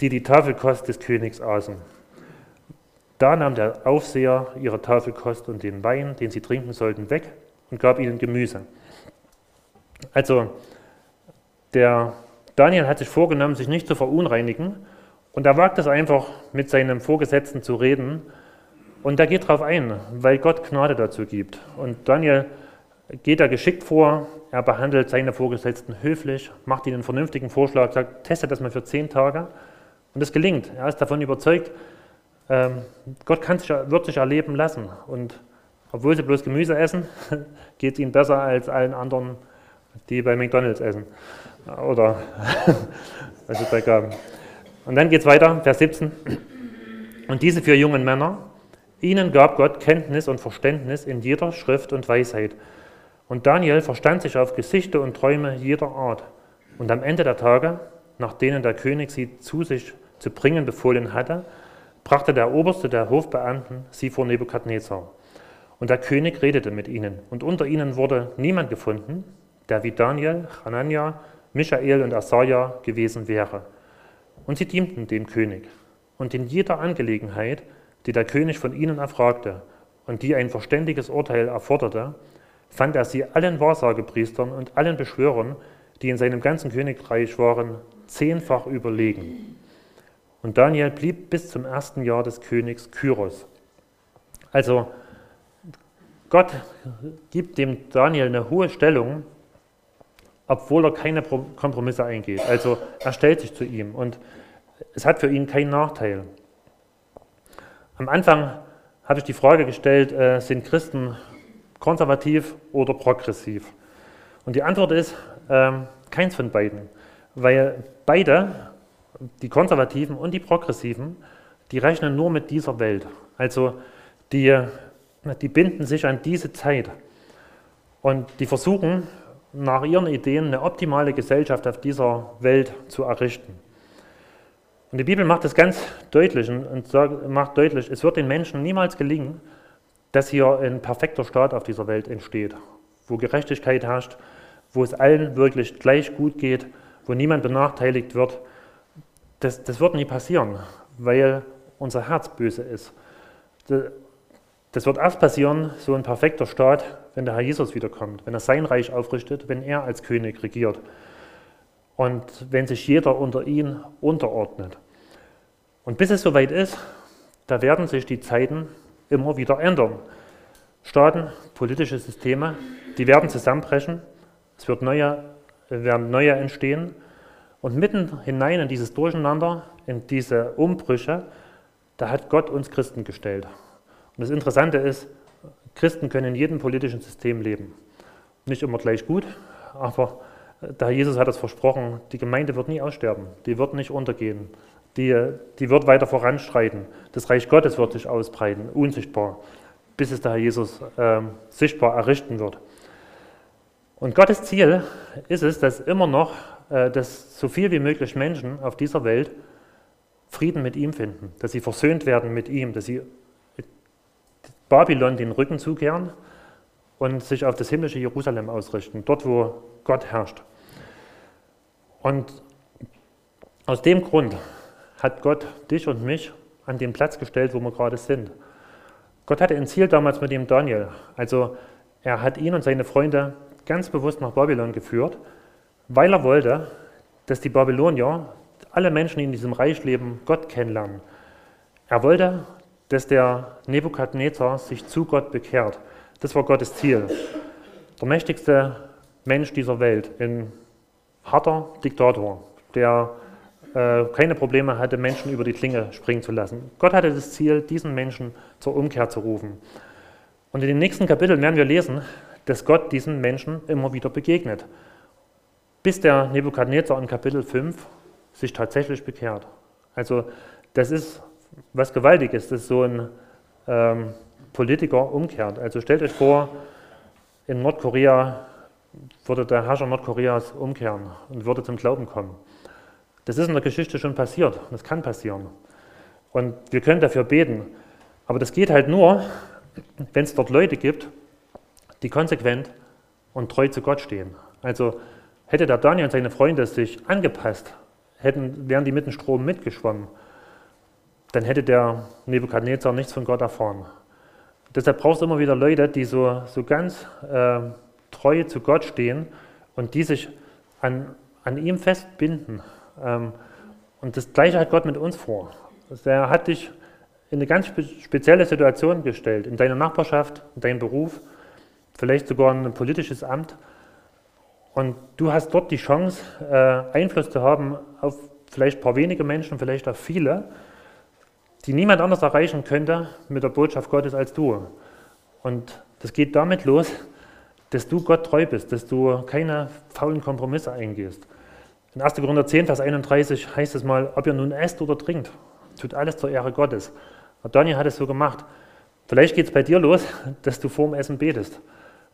die die Tafelkost des Königs aßen. Da nahm der Aufseher ihre Tafelkost und den Wein, den sie trinken sollten, weg und gab ihnen Gemüse. Also der Daniel hat sich vorgenommen, sich nicht zu verunreinigen und er wagt es einfach, mit seinem Vorgesetzten zu reden und er geht darauf ein, weil Gott Gnade dazu gibt. Und Daniel geht da geschickt vor, er behandelt seine Vorgesetzten höflich, macht ihnen einen vernünftigen Vorschlag, sagt, teste das mal für zehn Tage und es gelingt. Er ist davon überzeugt, ähm, Gott sich, wird sich erleben lassen. Und obwohl sie bloß Gemüse essen, *laughs* geht es ihnen besser als allen anderen, die bei McDonalds essen. Oder *laughs* also bei Gaben. Und dann geht es weiter, Vers 17. Und diese vier jungen Männer, ihnen gab Gott Kenntnis und Verständnis in jeder Schrift und Weisheit. Und Daniel verstand sich auf Gesichter und Träume jeder Art. Und am Ende der Tage, nach denen der König sie zu sich zu bringen befohlen hatte, brachte der Oberste der Hofbeamten sie vor Nebukadnezar. Und der König redete mit ihnen. Und unter ihnen wurde niemand gefunden, der wie Daniel, Hanania, Michael und Asaja gewesen wäre. Und sie dienten dem König. Und in jeder Angelegenheit, die der König von ihnen erfragte und die ein verständiges Urteil erforderte, fand er sie allen Wahrsagepriestern und allen Beschwörern, die in seinem ganzen Königreich waren, zehnfach überlegen. Und Daniel blieb bis zum ersten Jahr des Königs Kyros. Also Gott gibt dem Daniel eine hohe Stellung, obwohl er keine Kompromisse eingeht. Also er stellt sich zu ihm und es hat für ihn keinen Nachteil. Am Anfang habe ich die Frage gestellt, äh, sind Christen konservativ oder progressiv? Und die Antwort ist äh, keins von beiden, weil beide die Konservativen und die Progressiven, die rechnen nur mit dieser Welt. Also die, die binden sich an diese Zeit und die versuchen nach ihren Ideen eine optimale Gesellschaft auf dieser Welt zu errichten. Und die Bibel macht das ganz deutlich und macht deutlich, es wird den Menschen niemals gelingen, dass hier ein perfekter Staat auf dieser Welt entsteht, wo Gerechtigkeit herrscht, wo es allen wirklich gleich gut geht, wo niemand benachteiligt wird, das, das wird nie passieren, weil unser Herz böse ist. Das wird erst passieren, so ein perfekter Staat, wenn der Herr Jesus wiederkommt, wenn er sein Reich aufrichtet, wenn er als König regiert und wenn sich jeder unter ihn unterordnet. Und bis es soweit ist, da werden sich die Zeiten immer wieder ändern. Staaten, politische Systeme, die werden zusammenbrechen, es wird neue, werden neue entstehen und mitten hinein in dieses Durcheinander, in diese Umbrüche, da hat Gott uns Christen gestellt. Und das Interessante ist, Christen können in jedem politischen System leben. Nicht immer gleich gut, aber Herr Jesus hat es versprochen, die Gemeinde wird nie aussterben, die wird nicht untergehen, die, die wird weiter voranschreiten. Das Reich Gottes wird sich ausbreiten, unsichtbar, bis es der Herr Jesus äh, sichtbar errichten wird. Und Gottes Ziel ist es, dass immer noch, dass so viel wie möglich Menschen auf dieser Welt Frieden mit ihm finden, dass sie versöhnt werden mit ihm, dass sie Babylon den Rücken zukehren und sich auf das himmlische Jerusalem ausrichten, dort wo Gott herrscht. Und aus dem Grund hat Gott dich und mich an den Platz gestellt, wo wir gerade sind. Gott hatte ein Ziel damals mit dem Daniel. Also er hat ihn und seine Freunde ganz bewusst nach Babylon geführt, weil er wollte, dass die Babylonier, alle Menschen, die in diesem Reich leben, Gott kennenlernen. Er wollte, dass der Nebukadnezar sich zu Gott bekehrt. Das war Gottes Ziel. Der mächtigste Mensch dieser Welt, ein harter Diktator, der äh, keine Probleme hatte, Menschen über die Klinge springen zu lassen. Gott hatte das Ziel, diesen Menschen zur Umkehr zu rufen. Und in den nächsten Kapiteln werden wir lesen, dass Gott diesen Menschen immer wieder begegnet, bis der Nebukadnezar in Kapitel 5 sich tatsächlich bekehrt. Also das ist was Gewaltiges, dass so ein ähm, Politiker umkehrt. Also stellt euch vor, in Nordkorea würde der Herrscher Nordkoreas umkehren und würde zum Glauben kommen. Das ist in der Geschichte schon passiert, das kann passieren. Und wir können dafür beten. Aber das geht halt nur, wenn es dort Leute gibt, die konsequent und treu zu Gott stehen. Also hätte der Daniel und seine Freunde sich angepasst, hätten, wären die mit dem Strom mitgeschwommen, dann hätte der Nebukadnezar nichts von Gott erfahren. Deshalb brauchst du immer wieder Leute, die so, so ganz äh, treu zu Gott stehen und die sich an, an ihm festbinden. Ähm, und das Gleiche hat Gott mit uns vor. Also er hat dich in eine ganz spezielle Situation gestellt, in deiner Nachbarschaft, in deinem Beruf, vielleicht sogar ein politisches Amt. Und du hast dort die Chance, äh, Einfluss zu haben auf vielleicht ein paar wenige Menschen, vielleicht auf viele, die niemand anders erreichen könnte mit der Botschaft Gottes als du. Und das geht damit los, dass du Gott treu bist, dass du keine faulen Kompromisse eingehst. In 1. Korinther 10, Vers 31 heißt es mal, ob ihr nun esst oder trinkt, tut alles zur Ehre Gottes. Und Daniel hat es so gemacht. Vielleicht geht es bei dir los, dass du vorm Essen betest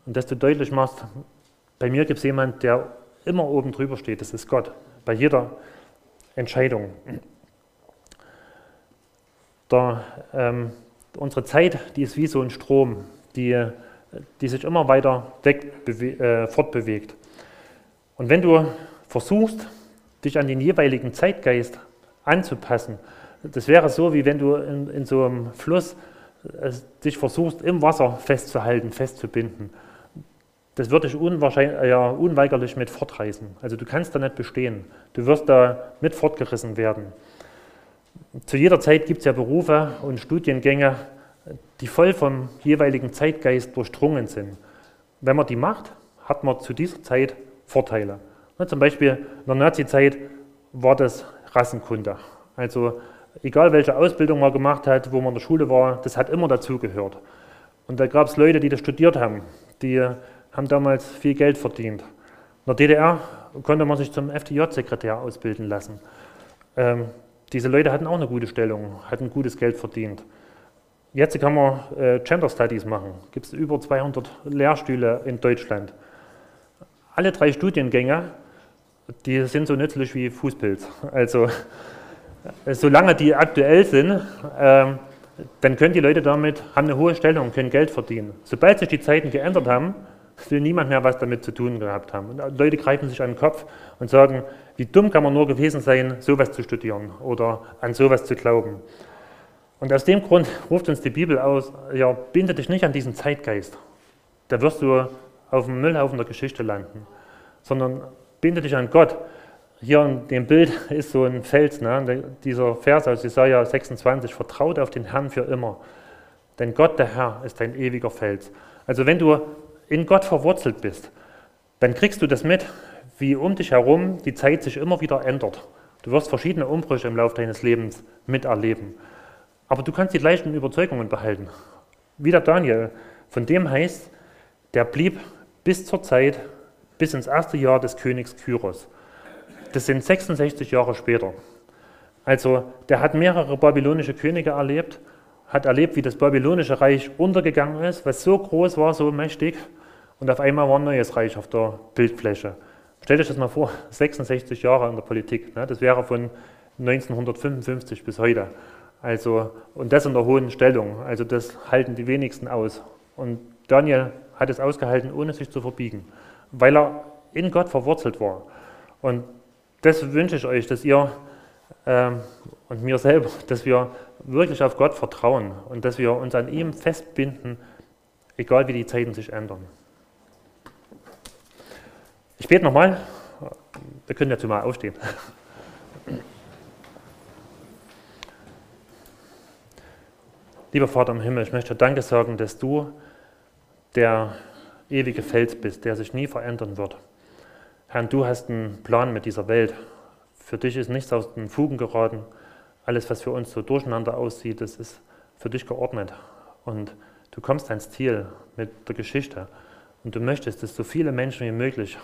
und dass du deutlich machst, bei mir gibt es jemanden, der immer oben drüber steht, das ist Gott, bei jeder Entscheidung. Der, ähm, unsere Zeit, die ist wie so ein Strom, die, die sich immer weiter weg, äh, fortbewegt. Und wenn du versuchst, dich an den jeweiligen Zeitgeist anzupassen. Das wäre so, wie wenn du in, in so einem Fluss äh, dich versuchst, im Wasser festzuhalten, festzubinden. Das würde dich unwahrscheinlich, ja, unweigerlich mit fortreißen. Also du kannst da nicht bestehen. Du wirst da mit fortgerissen werden. Zu jeder Zeit gibt es ja Berufe und Studiengänge, die voll vom jeweiligen Zeitgeist durchdrungen sind. Wenn man die macht, hat man zu dieser Zeit Vorteile. Ne, zum Beispiel in der Nazi-Zeit war das Rassenkunde. Also egal welche Ausbildung man gemacht hat, wo man in der Schule war, das hat immer dazugehört. Und da gab es Leute, die das studiert haben, die haben damals viel Geld verdient. In der DDR konnte man sich zum FDJ-Sekretär ausbilden lassen. Ähm, diese Leute hatten auch eine gute Stellung, hatten gutes Geld verdient. Jetzt kann man äh, Gender Studies machen. Gibt es über 200 Lehrstühle in Deutschland. Alle drei Studiengänge die sind so nützlich wie Fußpilz. Also solange die aktuell sind, ähm, dann können die Leute damit, haben eine hohe Stellung, können Geld verdienen. Sobald sich die Zeiten geändert haben, will niemand mehr was damit zu tun gehabt haben. Und Leute greifen sich an den Kopf und sagen, wie dumm kann man nur gewesen sein, sowas zu studieren oder an sowas zu glauben. Und aus dem Grund ruft uns die Bibel aus, ja, binde dich nicht an diesen Zeitgeist. Da wirst du auf dem Müllhaufen der Geschichte landen, sondern binde dich an Gott. Hier in dem Bild *laughs* ist so ein Fels, ne? dieser Vers aus Jesaja 26, vertraut auf den Herrn für immer. Denn Gott, der Herr, ist ein ewiger Fels. Also wenn du in Gott verwurzelt bist, dann kriegst du das mit, wie um dich herum die Zeit sich immer wieder ändert. Du wirst verschiedene Umbrüche im Laufe deines Lebens miterleben. Aber du kannst die gleichen Überzeugungen behalten. Wie der Daniel, von dem heißt, der blieb bis zur Zeit, bis ins erste Jahr des Königs Kyros. Das sind 66 Jahre später. Also der hat mehrere babylonische Könige erlebt, hat erlebt, wie das babylonische Reich untergegangen ist, was so groß war, so mächtig, und auf einmal war ein neues Reich auf der Bildfläche. Stellt euch das mal vor, *laughs* 66 Jahre in der Politik, ne? das wäre von 1955 bis heute. Also, und das in der hohen Stellung. Also das halten die wenigsten aus. Und Daniel hat es ausgehalten, ohne sich zu verbiegen, weil er in Gott verwurzelt war. Und das wünsche ich euch, dass ihr ähm, und mir selber, *laughs* dass wir wirklich auf Gott vertrauen und dass wir uns an ihm festbinden, egal wie die Zeiten sich ändern. Ich bete nochmal. Wir können dazu mal aufstehen. Lieber Vater im Himmel, ich möchte Danke sagen, dass du der ewige Fels bist, der sich nie verändern wird. Herr, du hast einen Plan mit dieser Welt. Für dich ist nichts aus den Fugen geraten. Alles, was für uns so durcheinander aussieht, das ist für dich geordnet. Und du kommst ans Ziel mit der Geschichte. Und du möchtest, dass so viele Menschen wie möglich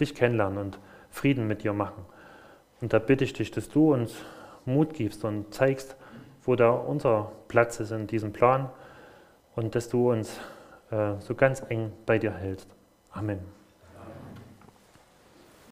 dich kennenlernen und Frieden mit dir machen. Und da bitte ich dich, dass du uns Mut gibst und zeigst, wo da unser Platz ist in diesem Plan und dass du uns äh, so ganz eng bei dir hältst. Amen.